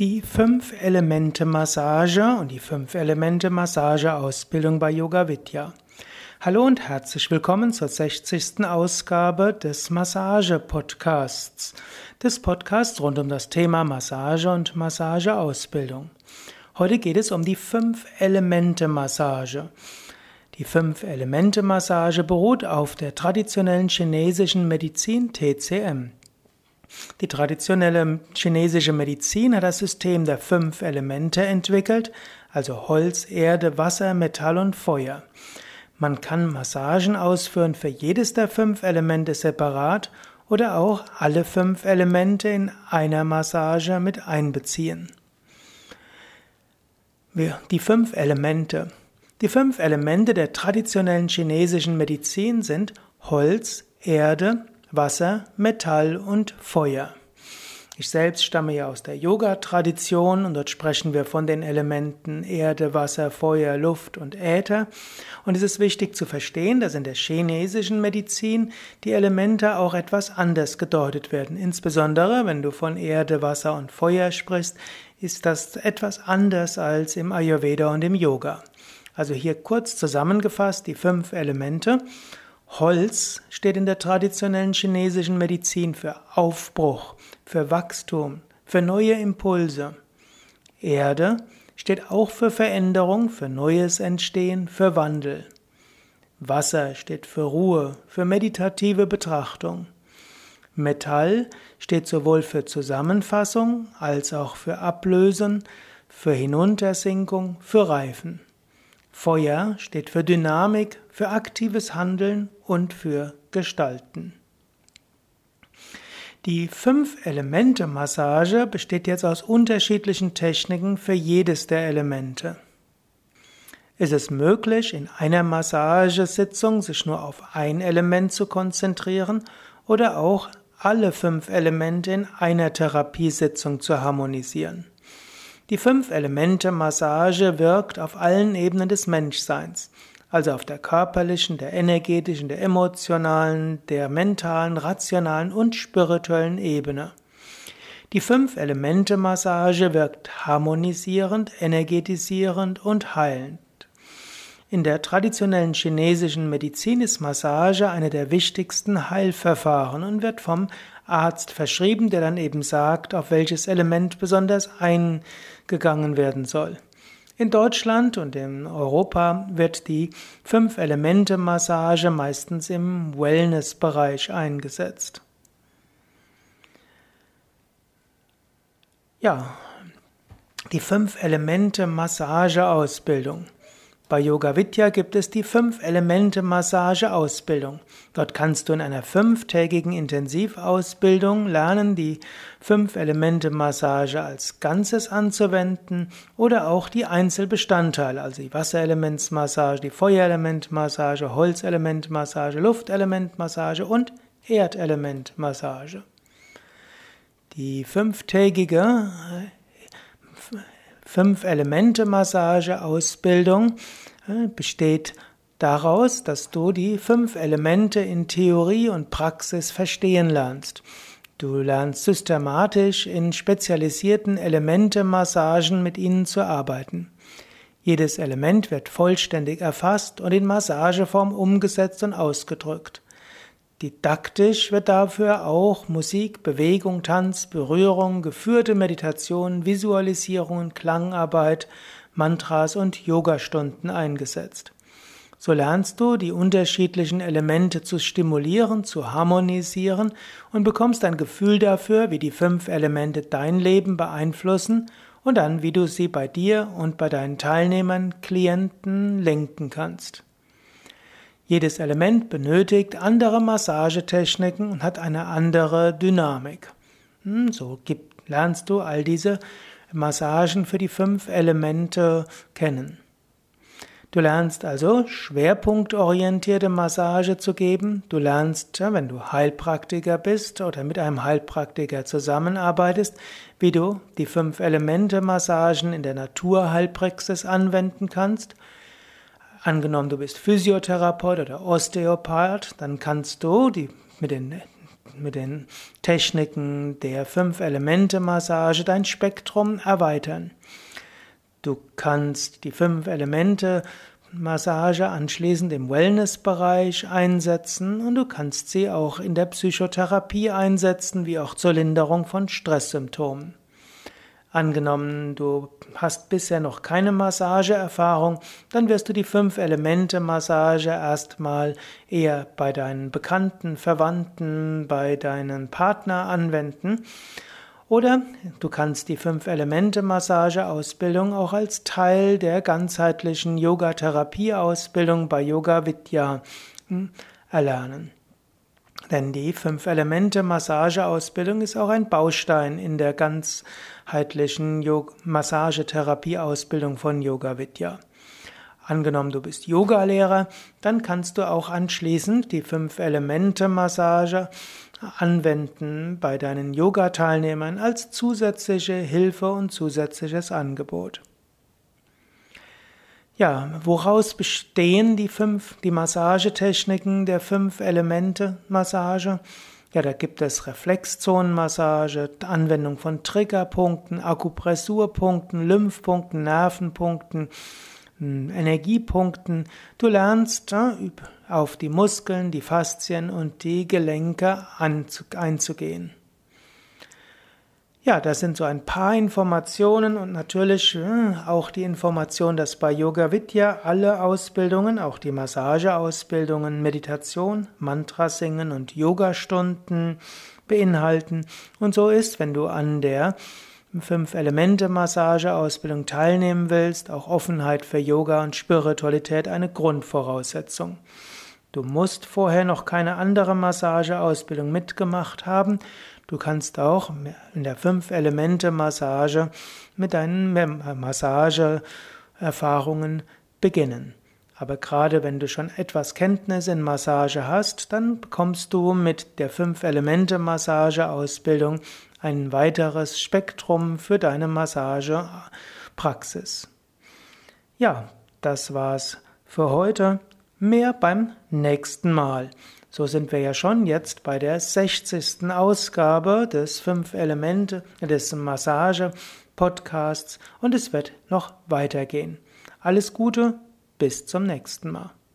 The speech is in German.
Die Fünf-Elemente-Massage und die Fünf-Elemente-Massage-Ausbildung bei Yoga Vidya. Hallo und herzlich willkommen zur 60. Ausgabe des Massage-Podcasts, des Podcasts rund um das Thema Massage und Massageausbildung. Heute geht es um die Fünf-Elemente-Massage. Die Fünf-Elemente-Massage beruht auf der traditionellen chinesischen Medizin TCM. Die traditionelle chinesische Medizin hat das System der fünf Elemente entwickelt, also Holz, Erde, Wasser, Metall und Feuer. Man kann Massagen ausführen für jedes der fünf Elemente separat oder auch alle fünf Elemente in einer Massage mit einbeziehen. Die fünf Elemente. Die fünf Elemente der traditionellen chinesischen Medizin sind Holz, Erde, Wasser, Metall und Feuer. Ich selbst stamme ja aus der Yoga-Tradition und dort sprechen wir von den Elementen Erde, Wasser, Feuer, Luft und Äther. Und es ist wichtig zu verstehen, dass in der chinesischen Medizin die Elemente auch etwas anders gedeutet werden. Insbesondere, wenn du von Erde, Wasser und Feuer sprichst, ist das etwas anders als im Ayurveda und im Yoga. Also hier kurz zusammengefasst die fünf Elemente. Holz steht in der traditionellen chinesischen Medizin für Aufbruch, für Wachstum, für neue Impulse. Erde steht auch für Veränderung, für neues Entstehen, für Wandel. Wasser steht für Ruhe, für meditative Betrachtung. Metall steht sowohl für Zusammenfassung als auch für Ablösen, für Hinuntersinkung, für Reifen. Feuer steht für Dynamik, für aktives Handeln und für Gestalten. Die Fünf-Elemente-Massage besteht jetzt aus unterschiedlichen Techniken für jedes der Elemente. Ist es möglich, in einer Massagesitzung sich nur auf ein Element zu konzentrieren oder auch alle fünf Elemente in einer Therapiesitzung zu harmonisieren? Die Fünf-Elemente-Massage wirkt auf allen Ebenen des Menschseins, also auf der körperlichen, der energetischen, der emotionalen, der mentalen, rationalen und spirituellen Ebene. Die Fünf-Elemente-Massage wirkt harmonisierend, energetisierend und heilend. In der traditionellen chinesischen Medizin ist Massage eine der wichtigsten Heilverfahren und wird vom Arzt verschrieben, der dann eben sagt, auf welches Element besonders eingegangen werden soll. In Deutschland und in Europa wird die Fünf-Elemente-Massage meistens im Wellness-Bereich eingesetzt. Ja, die Fünf-Elemente-Massage-Ausbildung. Bei Yoga Vidya gibt es die Fünf-Elemente-Massage-Ausbildung. Dort kannst du in einer fünftägigen Intensivausbildung lernen, die Fünf-Elemente-Massage als Ganzes anzuwenden oder auch die Einzelbestandteile, also die Wasserelementsmassage, die Feuerelementmassage, Holzelementmassage, Luftelementmassage und Erdelementmassage. Die fünftägige Fünf-Elemente-Massage-Ausbildung äh, besteht daraus, dass du die fünf Elemente in Theorie und Praxis verstehen lernst. Du lernst systematisch in spezialisierten Elemente-Massagen mit ihnen zu arbeiten. Jedes Element wird vollständig erfasst und in Massageform umgesetzt und ausgedrückt. Didaktisch wird dafür auch Musik, Bewegung, Tanz, Berührung, geführte Meditation, Visualisierungen, Klangarbeit, Mantras und Yogastunden eingesetzt. So lernst du die unterschiedlichen Elemente zu stimulieren, zu harmonisieren und bekommst ein Gefühl dafür, wie die fünf Elemente dein Leben beeinflussen und dann, wie du sie bei dir und bei deinen Teilnehmern, Klienten lenken kannst. Jedes Element benötigt andere Massagetechniken und hat eine andere Dynamik. Hm, so lernst du all diese Massagen für die fünf Elemente kennen. Du lernst also schwerpunktorientierte Massage zu geben. Du lernst, wenn du Heilpraktiker bist oder mit einem Heilpraktiker zusammenarbeitest, wie du die fünf Elemente Massagen in der Naturheilpraxis anwenden kannst. Angenommen, du bist Physiotherapeut oder Osteopath, dann kannst du die, mit den mit den Techniken der Fünf-Elemente-Massage dein Spektrum erweitern. Du kannst die Fünf-Elemente-Massage anschließend im Wellness-Bereich einsetzen und du kannst sie auch in der Psychotherapie einsetzen, wie auch zur Linderung von Stresssymptomen. Angenommen, du hast bisher noch keine Massageerfahrung, dann wirst du die Fünf-Elemente-Massage erstmal eher bei deinen Bekannten, Verwandten, bei deinen Partner anwenden. Oder du kannst die Fünf-Elemente-Massage-Ausbildung auch als Teil der ganzheitlichen Yoga-Therapie-Ausbildung bei Yoga Vidya hm, erlernen. Denn die Fünf-Elemente-Massageausbildung ist auch ein Baustein in der ganzheitlichen Massagetherapie-Ausbildung von Yoga Vidya. Angenommen, du bist Yogalehrer, dann kannst du auch anschließend die Fünf-Elemente-Massage anwenden bei deinen Yoga-Teilnehmern als zusätzliche Hilfe und zusätzliches Angebot. Ja, woraus bestehen die fünf, die Massagetechniken der fünf Elemente Massage? Ja, da gibt es Reflexzonenmassage, Anwendung von Triggerpunkten, Akupressurpunkten, Lymphpunkten, Nervenpunkten, hm, Energiepunkten. Du lernst auf die Muskeln, die Faszien und die Gelenke einzugehen. Ja, das sind so ein paar Informationen und natürlich äh, auch die Information, dass bei Yoga Vidya alle Ausbildungen, auch die Massageausbildungen, Meditation, Mantra singen und Yogastunden beinhalten. Und so ist, wenn du an der Fünf-Elemente-Massage-Ausbildung teilnehmen willst, auch Offenheit für Yoga und Spiritualität eine Grundvoraussetzung. Du musst vorher noch keine andere Massageausbildung mitgemacht haben. Du kannst auch in der Fünf-Elemente-Massage mit deinen Massageerfahrungen beginnen. Aber gerade wenn du schon etwas Kenntnis in Massage hast, dann bekommst du mit der Fünf-Elemente-Massage-Ausbildung ein weiteres Spektrum für deine Massagepraxis. Ja, das war's für heute. Mehr beim nächsten Mal. So sind wir ja schon jetzt bei der 60. Ausgabe des Fünf Elemente des Massage Podcasts und es wird noch weitergehen. Alles Gute, bis zum nächsten Mal.